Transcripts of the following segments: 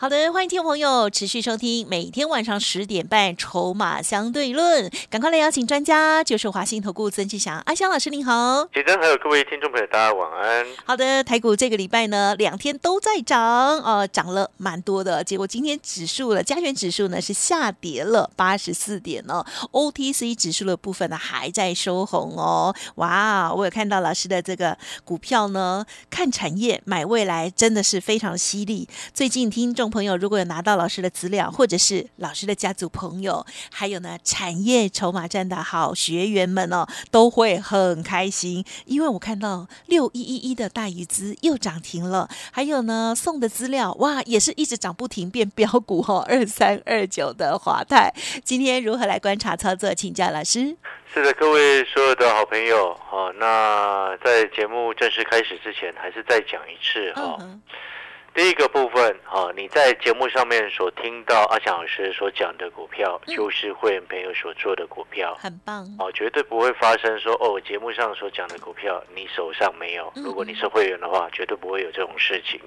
好的，欢迎听众朋友持续收听每天晚上十点半《筹码相对论》，赶快来邀请专家，就是华信投顾曾志祥阿香老师，您好。杰珍还有各位听众朋友，大家晚安。好的，台股这个礼拜呢，两天都在涨，呃，涨了蛮多的。结果今天指数了，加权指数呢是下跌了八十四点哦，OTC 指数的部分呢还在收红哦。哇，我有看到老师的这个股票呢，看产业买未来真的是非常犀利。最近听众。朋友，如果有拿到老师的资料，或者是老师的家族朋友，还有呢产业筹码站的好学员们哦，都会很开心，因为我看到六一一一的大鱼资又涨停了，还有呢送的资料哇，也是一直涨不停，变标股哦，二三二九的华泰，今天如何来观察操作？请教老师。是的，各位所有的好朋友，好，那在节目正式开始之前，还是再讲一次哈。第一个部分，啊，你在节目上面所听到阿强老师所讲的股票，就是会员朋友所做的股票，很棒，哦，绝对不会发生说，哦，节目上所讲的股票你手上没有。如果你是会员的话，绝对不会有这种事情。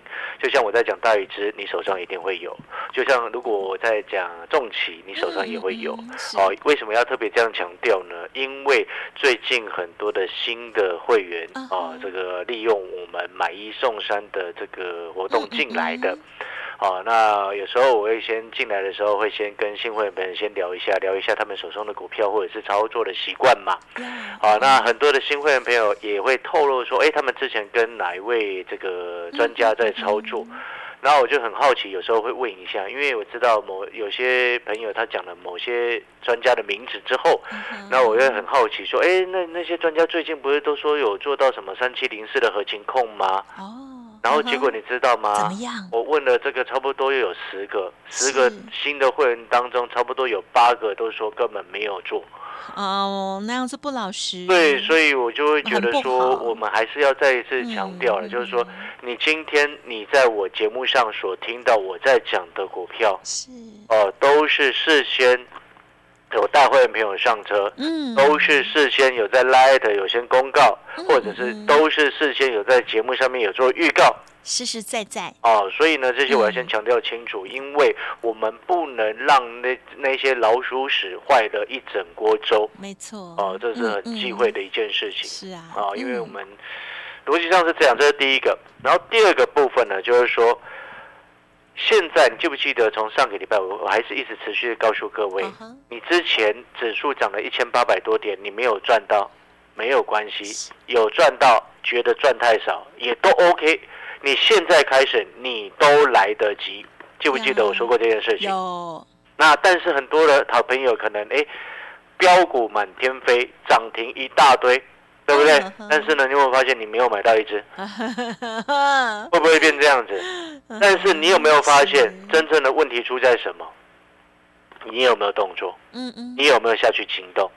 就像我在讲大禹之，你手上一定会有；就像如果我在讲重企，你手上也会有。哦，为什么要特别这样强调呢？因为最近很多的新的会员啊，这个利用我们买一送三的这个活动。进来的，哦，那有时候我会先进来的时候，会先跟新会员朋友先聊一下，聊一下他们手中的股票或者是操作的习惯嘛。好，那很多的新会员朋友也会透露说，哎，他们之前跟哪一位这个专家在操作，然后我就很好奇，有时候会问一下，因为我知道某有些朋友他讲了某些专家的名字之后，那我就很好奇说，哎，那那些专家最近不是都说有做到什么三七零四的合情控吗？哦。然后结果你知道吗？怎么样？我问了这个差不多又有十个，十个新的会员当中，差不多有八个都说根本没有做。哦，那样子不老实。对，所以我就会觉得说，我们还是要再一次强调了，就是说，你今天你在我节目上所听到我在讲的股票，是哦，都是事先。有大会员朋友上车，嗯，都是事先有在 Light 有先公告，或者是都是事先有在节目上面有做预告，实实在在哦。所以呢，这些我要先强调清楚，因为我们不能让那那些老鼠屎坏了一整锅粥。没错，哦，这是很忌讳的一件事情。是啊，啊，因为我们逻辑上是这样，这是第一个。然后第二个部分呢，就是说。现在你记不记得，从上个礼拜我我还是一直持续的告诉各位，你之前指数涨了一千八百多点，你没有赚到，没有关系，有赚到觉得赚太少也都 OK。你现在开始你都来得及，记不记得我说过这件事情？有。那但是很多的好朋友可能哎，标股满天飞，涨停一大堆。对不对？但是呢，你有没有发现你没有买到一只？会不会变这样子？但是你有没有发现真正的问题出在什么？你有没有动作？嗯嗯。你有没有下去行动？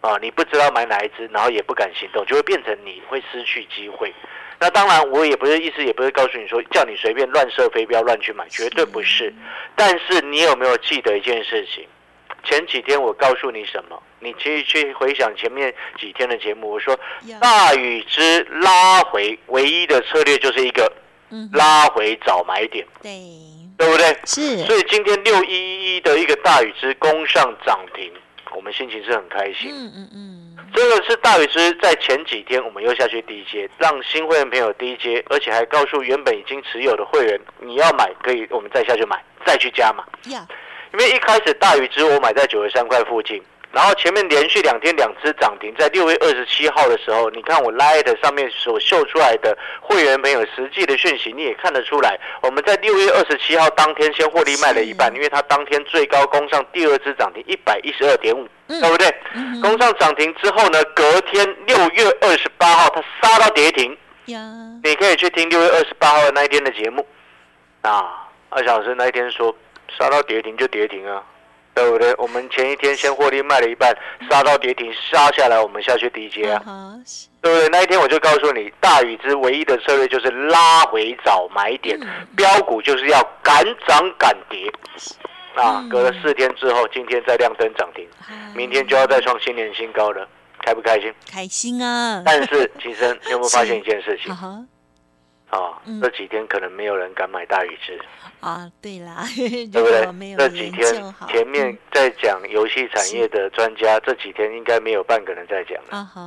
啊，你不知道买哪一只，然后也不敢行动，就会变成你会失去机会。那当然，我也不是意思，也不是告诉你说叫你随便乱射飞镖、乱去买，绝对不是。但是你有没有记得一件事情？前几天我告诉你什么？你可以去回想前面几天的节目。我说大禹之拉回唯一的策略就是一个拉回找买点，对对不对？是。所以今天六一一的一个大禹之攻上涨停，我们心情是很开心。嗯嗯嗯。这个是大禹之在前几天我们又下去低阶，让新会员朋友低阶，而且还告诉原本已经持有的会员，你要买可以，我们再下去买，再去加嘛。因为一开始大禹之我买在九十三块附近，然后前面连续两天两只涨停，在六月二十七号的时候，你看我 Light 上面所秀出来的会员朋友实际的讯息，你也看得出来，我们在六月二十七号当天先获利卖了一半，因为它当天最高攻上第二只涨停一百一十二点五，对不对？攻上涨停之后呢，隔天六月二十八号它杀到跌停，你可以去听六月二十八号的那一天的节目，啊，二小时那一天说。杀到跌停就跌停啊，对不对？我们前一天先获利卖了一半，杀到跌停，杀下来我们下去低接啊，对不对？那一天我就告诉你，大禹之唯一的策略就是拉回找买点，嗯。标股就是要敢涨敢跌。啊嗯，隔了四天之后，今天再亮灯涨停，明天就要再创新年新高了，开不开心？开心啊，但是其实你有没有发现一件事情 啊嗯？这几天可能没有人敢买大禹之，啊，对啦，对不对？有这几天，前面嗯。在讲游戏产业的专家，这几天应该没有半个人在讲了。啊哈，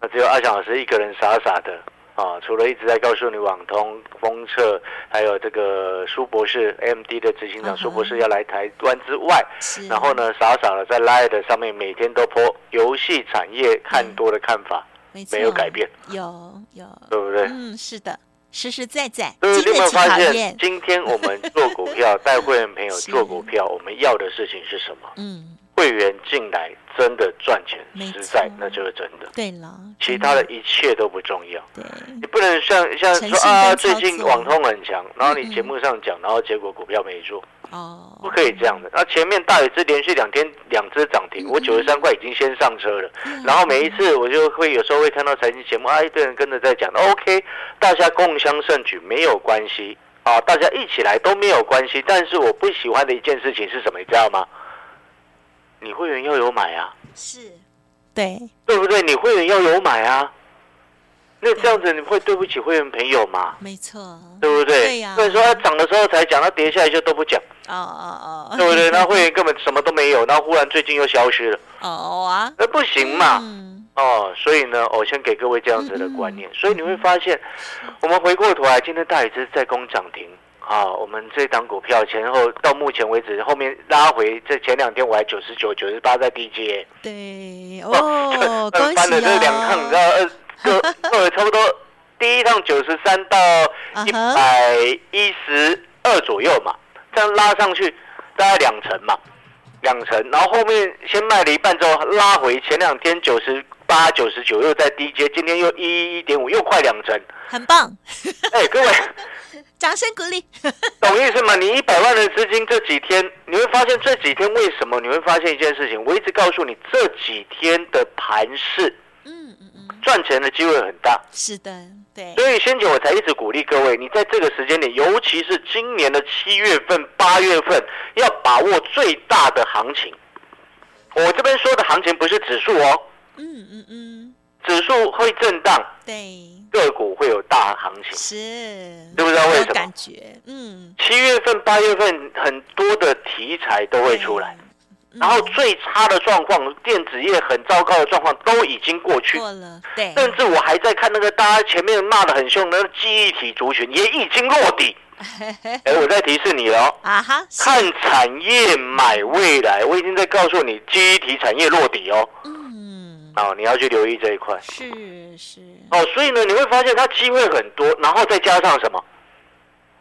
那只有阿翔老师一个人傻傻的啊，除了一直在告诉你网通、封测，还有这个苏博士 AMD 的执行长苏博士要来台湾之外，是，然后呢，傻傻的在 Light 上面每天都播游戏产业看多的看法，没没有改变，有有，对不对？嗯，是的，实实在在，对，经得你有没有发现起考验，，今天我们做股票 带会员朋友做股票，我们要的事情是什么？嗯，会员进来真的赚钱没，实在那就是真的，对了，其他的一切都不重要。对，你不能像像说啊，最近作网通很强，然后嗯你节目上讲，然后结果股票没做，哦，不可以这样的。那前面大禹之连续两天两只涨停，嗯我九十三块已经先上车了，嗯然后每一次我就会有时候会看到财经节目啊，一堆人跟着在讲，OK，大家共襄盛举没有关系啊，大家一起来都没有关系。但是我不喜欢的一件事情是什么，你知道吗？你会员要有买啊，是，对，对不对？你会员要有买啊，那这样子你会对不起会员朋友嘛？没错，对不对？对呀。所以说它涨的时候才讲，它跌下来就都不讲，哦哦哦，对不对？那会员根本什么都没有，然后忽然最近又消失了，哦啊，那不行嘛。嗯，哦，所以呢，我先给各位这样子的观念，所以你会发现，我们回过头来，今天大禹之在攻涨停。啊，我们这档股票前后到目前为止，后面拉回，这前两天我还九十九、九十八在低阶，对，哦，这恭喜翻了这两趟，你知道，哦，呃，各各 差不多第一趟九十三到一百一十二左右嘛，这样拉上去大概两成嘛，两成，然后后面先卖了一半之后拉回，前两天九十八、九十九又在低阶，今天又一一点五，又快两成。很棒，哎，各位 掌声鼓励，懂意思吗？你一百万的资金这几天，你会发现这几天为什么你会发现一件事情？我一直告诉你，这几天的盘势赚钱的机会很大。是的，对，所以先前我才一直鼓励各位，你在这个时间点，尤其是今年的七月份、八月份，要把握最大的行情。我这边说的行情不是指数哦，嗯嗯嗯，指数会震荡，对，个股会有大行情。是，知不知道为什么？感觉，嗯，七月份、八月份很多的题材都会出来，对，然后嗯最差的状况，电子业很糟糕的状况都已经过去。过了，对，甚至我还在看那个大家前面骂的很凶的忆体族群也已经落底。哎，我在提示你了哦，啊哈，看产业买未来，我已经在告诉你记忆体产业落底哦。嗯，哦，你要去留意这一块是是，哦。所以呢，你会发现它机会很多，然后再加上什么？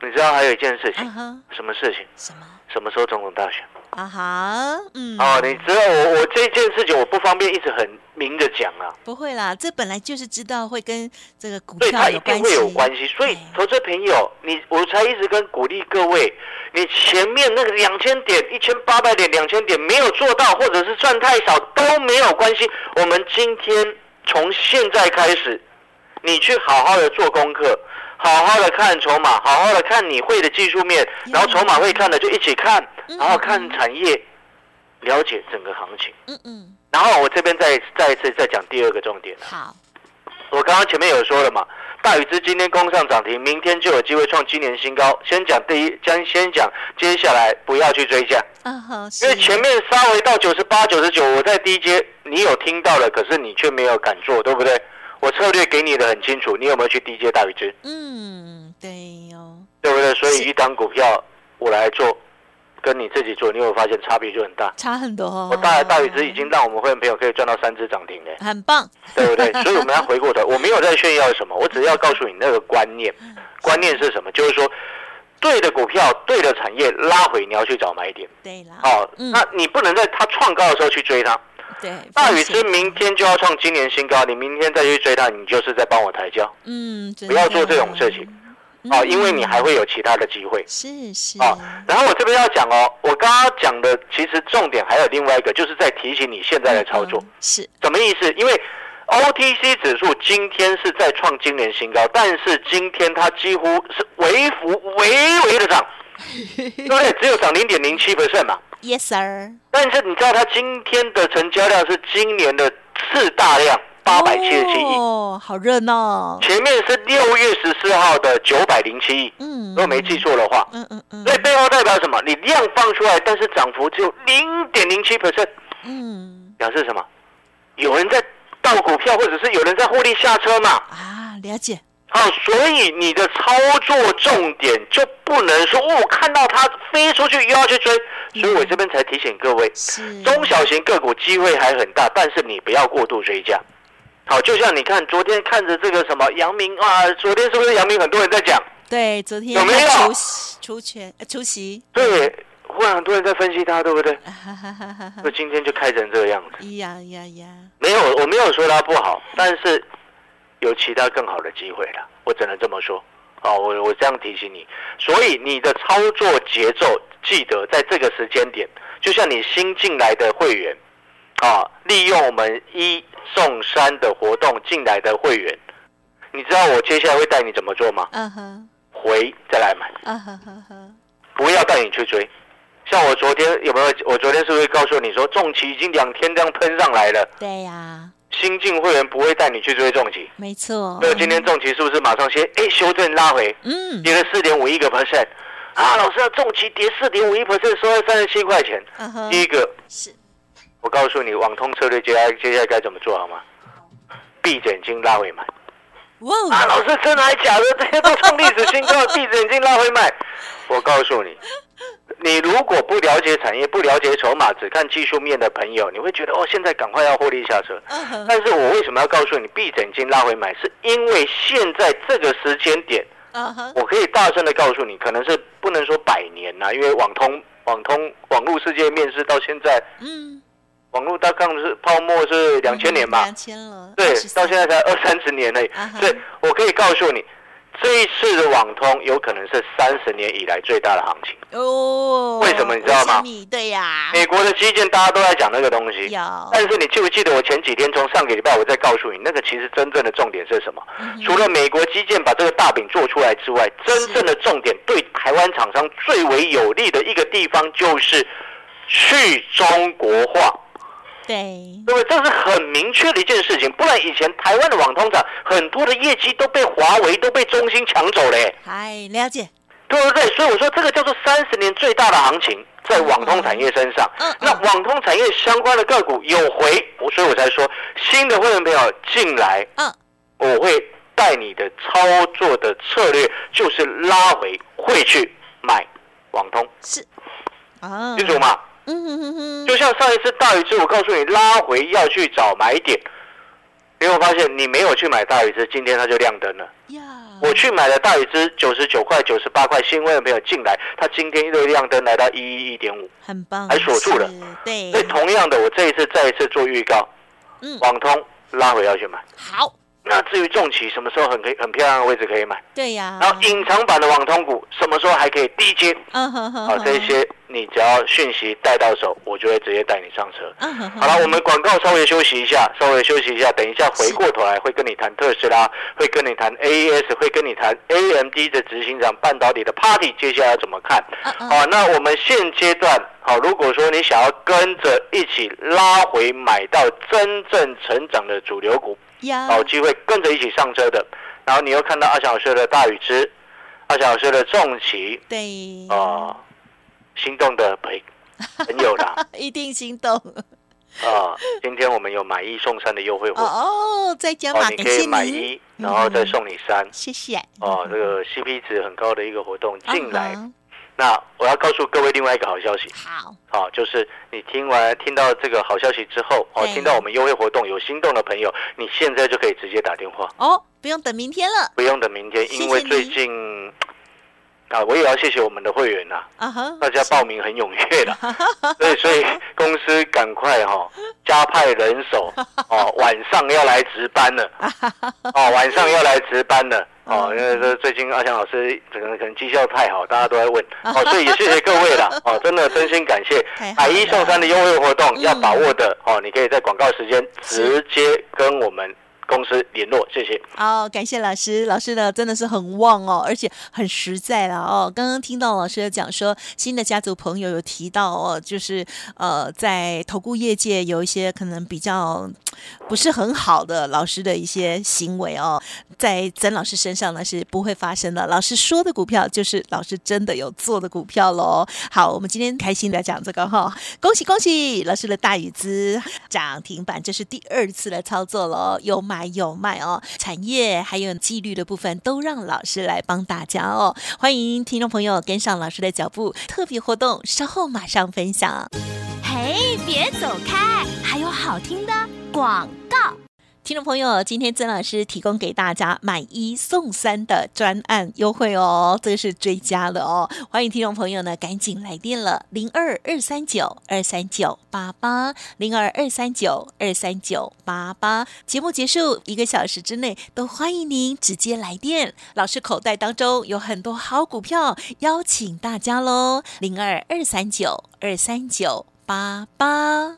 你知道还有一件事情，什么事情？什么？什么时候总统大选？啊哈，嗯，哦，你知道我我这件事情我不方便一直很明着讲啊，不会啦，这本来就是知道会跟这个股所以它一定会有关系。所以投资朋友，你我才一直跟鼓励各位，你前面那个两千点、一千八百点、两千点没有做到，或者是赚太少都没有关系。我们今天从现在开始，你去好好的做功课。好好的看筹码，好好的看你会的技术面，然后筹码会看的就一起看，嗯然后看产业，了解整个行情。嗯嗯，然后我这边再再一次再讲第二个重点。好，我刚刚前面有说了嘛，大禹之今天攻上涨停，明天就有机会创今年新高。先讲第一，将先讲接下来不要去追价，嗯哼，因为前面稍微到九十八、九十九，我在低阶，你有听到了，可是你却没有敢做，对不对？我策略给你的很清楚，你有没有去低阶大禹之，嗯，对哦，对不对？所以一档股票我来做，跟你自己做，你有没有发现差别就很大？差很多哦。我大大禹之已经让我们会员朋友可以赚到三只涨停嘞。很棒，对不对？所以我们要回过头，我没有在炫耀什么，我只要告诉你那个观念。观念是什么？就是说，对的股票、对的产业拉回，你要去找买点。对啦，哦，嗯那你不能在它创高的时候去追它。对，大禹之明天就要创今年新高，你明天再去追它，你就是在帮我抬轿。嗯，不要做的这种事情。哦，因为你还会有其他的机会是是哦。然后我这边要讲哦，我刚刚讲的其实重点还有另外一个，就是在提醒你现在的操作嗯是什么意思？因为 OTC 指数今天是在创今年新高，但是今天它几乎是微幅微微的涨，对不对？只有涨零点零七 percent 嘛。Yes sir，但是你知道它今天的成交量是今年的次大量，八百七十七亿。哦，好热闹，前面是六月十四号的九百零七亿，嗯如果没记错的话，嗯嗯嗯所以背后代表什么？你量放出来，但是涨幅只有零点零七 percent，嗯表示什么？有人在倒股票，或者是有人在获利下车嘛？啊，了解，好，所以你的操作重点就不能说哦，看到它飞出去又要去追，所以我这边才提醒各位，中小型个股机会还很大，但是你不要过度追加。好，就像你看昨天看着这个什么杨明啊，昨天是不是杨明很多人在讲？对，昨天有没有出席出出席，对，忽然很多人在分析他，对不对？那今天就开成这个样子。呀呀呀，没有，我没有说他不好，但是有其他更好的机会了，我只能这么说。哦，我我这样提醒你，所以你的操作节奏，记得在这个时间点，就像你新进来的会员，啊，利用我们一送三的活动进来的会员，你知道我接下来会带你怎么做吗？嗯哼，回再来买，嗯哼哼哼，不要带你去追。像我昨天有没有？我昨天是不是告诉你说，重旗已经两天这样喷上来了？对呀，新进会员不会带你去追重旗。没错，那今天重旗是不是马上先哎修正拉回，嗯跌了四点五一个 percent？啊，老师，要重旗跌四点五一 percent，收在三十七块钱。嗯哼第一个，是我告诉你，网通策略接下来接下来该怎么做好吗？闭着眼睛拉回买。哇啊，老师，真的还假的？这些都创历史新高，闭着眼睛拉回买。我告诉你，你如果不了解产业，不了解筹码，只看技术面的朋友，你会觉得哦，现在赶快要获利下车。但是我为什么要告诉你闭着眼睛拉回买？是因为现在这个时间点，我可以大声的告诉你，可能是不能说百年呐、因为网通、网通、网络世界面世到现在，嗯，网络大概是泡沫是两千年吧。两，千了，对到现在才二三十年而已。啊，所以我可以告诉你，这一次的网通有可能是三十年以来最大的行情。哦，为什么你知道吗？对呀，美国的基建大家都在讲那个东西，有，但是你记不记得我前几天从上个礼拜我再告诉你，那个其实真正的重点是什么？嗯除了美国基建把这个大饼做出来之外，真正的重点对台湾厂商最为有利的一个地方就是去中国化，对，对不对？这是很明确的一件事情，不然以前台湾的网通厂很多的业绩都被华为、都被中兴抢走嘞，嗨，了解，对不对？所以我说这个叫做三十年最大的行情在网通产业身上。嗯嗯那网通产业相关的个股有回，我所以我才说新的会员朋友进来，嗯，我会带你的操作的策略就是拉回会去买网通，是，啊，清楚吗？嗯哼哼哼，就像上一次大禹之，我告诉你拉回要去找买点，你有发现你没有去买大禹之，今天它就亮灯了。呀，我去买了大禹之九十九块、九十八块，新会员朋友进来，它今天又亮灯来到一一一点五。很棒，还锁住了，对，所以同样的，我这一次再一次做预告，嗯，网通拉回要去买。好，那至于重企什么时候很可以很漂亮的位置可以买？对呀，然后隐藏版的网通股什么时候还可以低接？嗯哼哼，好，这些你只要讯息带到手，我就会直接带你上车。嗯哼哼，好了，我们广告稍微休息一下，稍微休息一下，等一下回过头来会跟你谈特斯拉，会跟你谈 AES，会跟你谈 AMD 的执行长半导体的 Party，接下来要怎么看？嗯嗯好，那我们现阶段，好，如果说你想要跟着一起拉回买到真正成长的主流股，呀，好机会跟着一起上车的，然后你又看到阿翔老师的大雨之，阿翔老师的重骑，对，啊、心动的朋 朋友啦，一定心动，啊，今天我们有买一送三的优惠哦活动，哦，再加码，哦，你可以买一，然后再送你三，谢谢，哦，这个 CP 值很高的一个活动进来。嗯那我要告诉各位另外一个好消息，好，好，就是你听完听到这个好消息之后，哦，对。听到我们优惠活动有心动的朋友，你现在就可以直接打电话，哦，不用等明天了，不用等明天，因为最你近啊，我也要谢谢我们的会员呐、啊哈，大家报名很踊跃的，对，所以公司赶快哈、加派人手哦，晚上要来值班了，哦，晚上要来值班了，哦，因为这最近阿强老师可能可能绩效太好，大家都在问 哦，所以也谢谢各位了 哦，真的真心感谢买一送三的优惠活动要把握的哦，你可以在广告时间直接跟我们。公司联络，谢谢。好，感谢老师，老师呢真的是很旺哦，而且很实在了哦。刚刚听到老师讲说，新的家族朋友有提到哦，就是呃，在投顾业界有一些可能比较不是很好的老师的一些行为哦，在曾老师身上呢是不会发生的。老师说的股票就是老师真的有做的股票喽。好，我们今天开心的讲这个哈，恭喜恭喜，老师的大禹资涨停板，这是第二次的操作喽，有买。有卖哦，产业还有纪律的部分都让老师来帮大家哦。欢迎听众朋友跟上老师的脚步，特别活动稍后马上分享。嘿，别走开，还有好听的广告。听众朋友，今天曾老师提供给大家买一送三的专案优惠哦，这个是追加的哦。欢迎听众朋友呢，赶紧来电了，零二二三九二三九八八，零二二三九二三九八八。节目结束一个小时之内，都欢迎您直接来电。老师口袋当中有很多好股票，邀请大家喽，零二二三九二三九八八。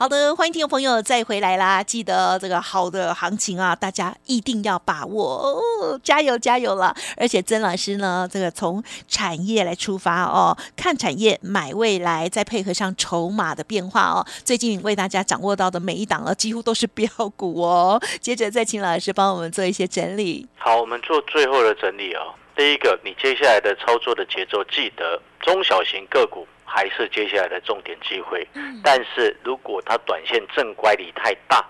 好的，欢迎听众朋友再回来啦！记得这个好的行情啊，大家一定要把握哦，加油加油了！而且曾老师呢，这个从产业来出发哦，看产业买未来，再配合上筹码的变化哦，最近为大家掌握到的每一档啊，几乎都是标股哦。接着再请老师帮我们做一些整理。好，我们做最后的整理哦。第一个，你接下来的操作的节奏，记得中小型个股。还是接下来的重点机会，但是如果它短线正乖离太大，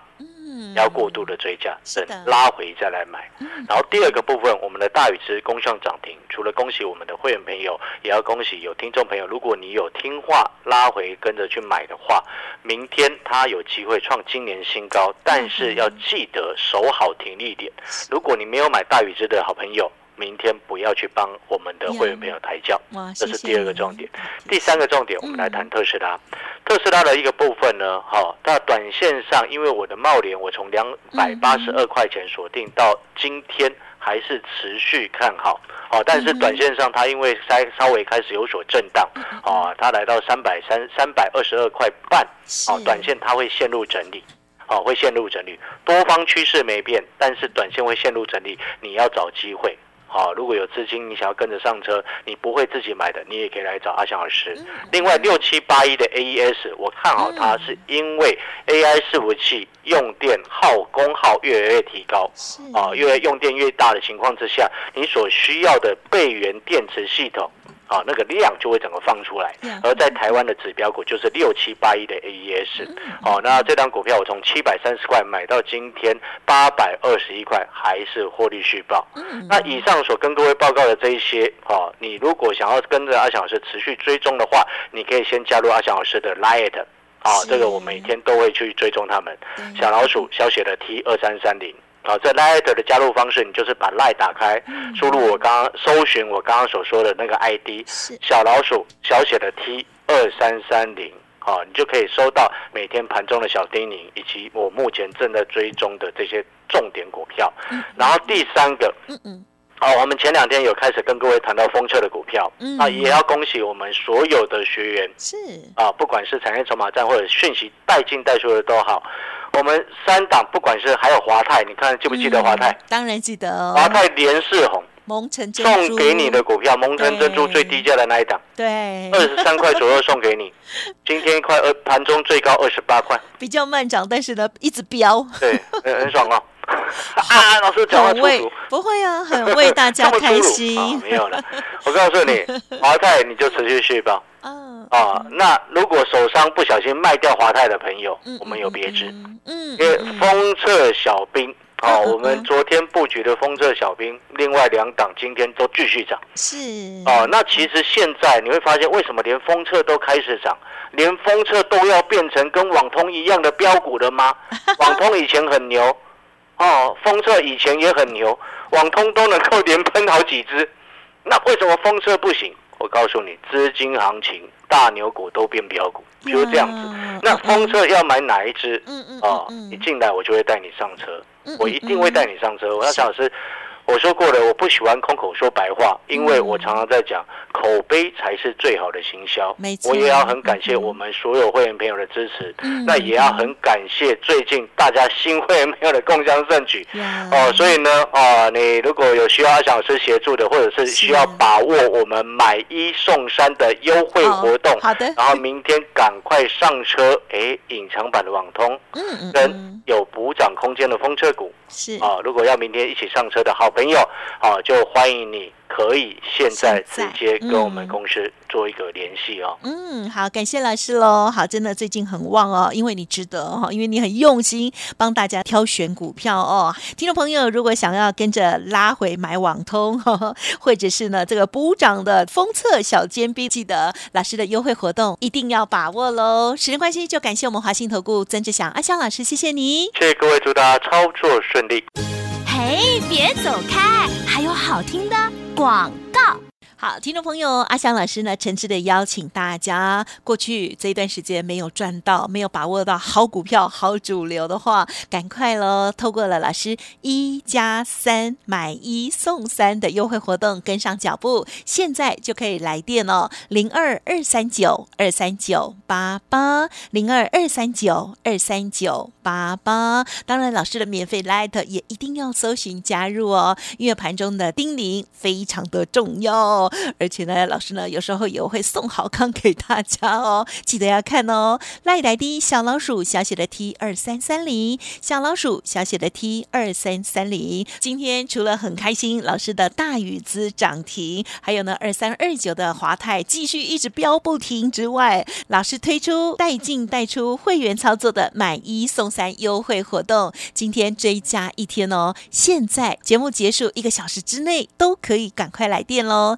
要过度的追加，等拉回再来买。然后第二个部分，我们的大禹之攻上涨停，除了恭喜我们的会员朋友，也要恭喜有听众朋友。如果你有听话拉回跟着去买的话，明天它有机会创今年新高，但是要记得守好停利点。如果你没有买大禹之的好朋友。明天不要去帮我们的会员朋友抬轿，这是第二个重点。第三个重点，我们来谈特斯拉。特斯拉的一个部分呢，哈，那短线上，因为我的茂联，我从两百八十二块钱锁定到今天，还是持续看好。哦，但是短线上它因为稍稍微开始有所震荡，啊，它来到三百三三百二十二块半，哦，短线它会陷入整理，哦，会陷入整理。多方趋势没变，但是短线会陷入整理，你要找机会。好，如果有资金，你想要跟着上车，你不会自己买的，你也可以来找阿翔老师。另外，六七八一的 AES，我看好它，是因为 AI 伺服器用电耗功耗越来越提高，啊，越用电越大的情况之下，你所需要的备源电池系统。啊，那个量就会整个放出来，而在台湾的指标股就是六七八一的 AES，哦，那这张股票我从七百三十块买到今天八百二十一块，还是获利续报。那以上所跟各位报告的这一些，哦，你如果想要跟着阿翔老师持续追踪的话，你可以先加入阿翔老师的 Light，啊，这个我每天都会去追踪他们。小老鼠小写的 T 二三三零。好，这 Light 的加入方式，你就是把 Light 打开，输入我刚刚搜寻我刚刚所说的那个 ID，小老鼠小写的 T 二三三零，好，你就可以收到每天盘中的小叮咛，以及我目前正在追踪的这些重点股票。然后第三个，嗯嗯，好，我们前两天有开始跟各位谈到风车的股票，啊，也要恭喜我们所有的学员，是。啊，不管是产业筹码站或者讯息带进带出的都好。我们三档，不管是还有华泰，你看记不记得华泰？当然记得。华泰连四红，蒙城珍珠送给你的股票，蒙城珍珠最低价的那一档，对，二十三块左右送给你。今天快二盘中最高二十八块，比较慢涨，但是呢一直飙，对，很很爽哦。啊，老师讲话粗俗，不会啊，很为大家开心。没有了，我告诉你，华泰你就持续续报。嗯。啊，那如果手上不小心卖掉华泰的朋友，我们有别致。嗯，因为封测小兵好，嗯我们昨天布局的封测小兵，另外两档今天都继续涨。是。哦，那其实现在你会发现，为什么连封测都开始涨，连封测都要变成跟网通一样的标股了吗？网通以前很牛，哦，封测以前也很牛，网通都能够连喷好几只，那为什么封测不行？我告诉你，资金行情，大牛股都变标股，就是这样子。那风车要买哪一只？嗯嗯哦，嗯你进来我就会带你上车，嗯我一定会带你上车。我要想的是，我说过了，我不喜欢空口说白话，因为我常常在讲，口碑才是最好的行销我也要很感谢嗯。我们所有会员朋友的支持，嗯。那也要很感谢最近大家新会员朋友的共襄盛举。呀。哦，所以呢，啊，你如果有需要阿翔老师协助的，或者是需要把握我们买一送三的优惠活动，好的然后明天赶快上车，哎，隐藏版的网通嗯嗯跟嗯。有补涨空间的风车股是。啊，如果要明天一起上车的好朋友啊，就欢迎你可以现在直接跟我们嗯公司做一个联系哦。嗯，好，感谢老师喽。好，真的最近很旺哦，因为你值得哦，因为你很用心帮大家挑选股票哦。听众朋友，如果想要跟着拉回买网通，呵 呵或者是呢这个补涨的封测小尖兵，记得老师的优惠活动一定要把握喽。时间关系，就感谢我们华信投顾曾志祥阿香老师，谢谢你。谢谢各位，祝大家操作顺利。哎，别走开，还有好听的广告。好，听众朋友，阿翔老师呢，诚挚的邀请大家，过去这一段时间没有赚到、没有把握到好股票、好主流的话，赶快喽！透过了老师一加三买一送三的优惠活动，跟上脚步，现在就可以来电哦，零二二三九二三九八八，零二二三九二三九八八。当然，老师的免费 Light 也一定要搜寻加入哦，因为盘中的叮咛非常的重要。而且呢，老师呢有时候也会送好康给大家哦，记得要看哦。赖来的小老鼠小写的 T 二三三零，小老鼠小写的 T 二三三零。今天除了很开心，老师的大禹资涨停，还有呢二三二九的华泰继续一直飙不停之外，老师推出带进带出会员操作的买一送三优惠活动，今天追加一天哦。现在节目结束一个小时之内都可以赶快来电喽。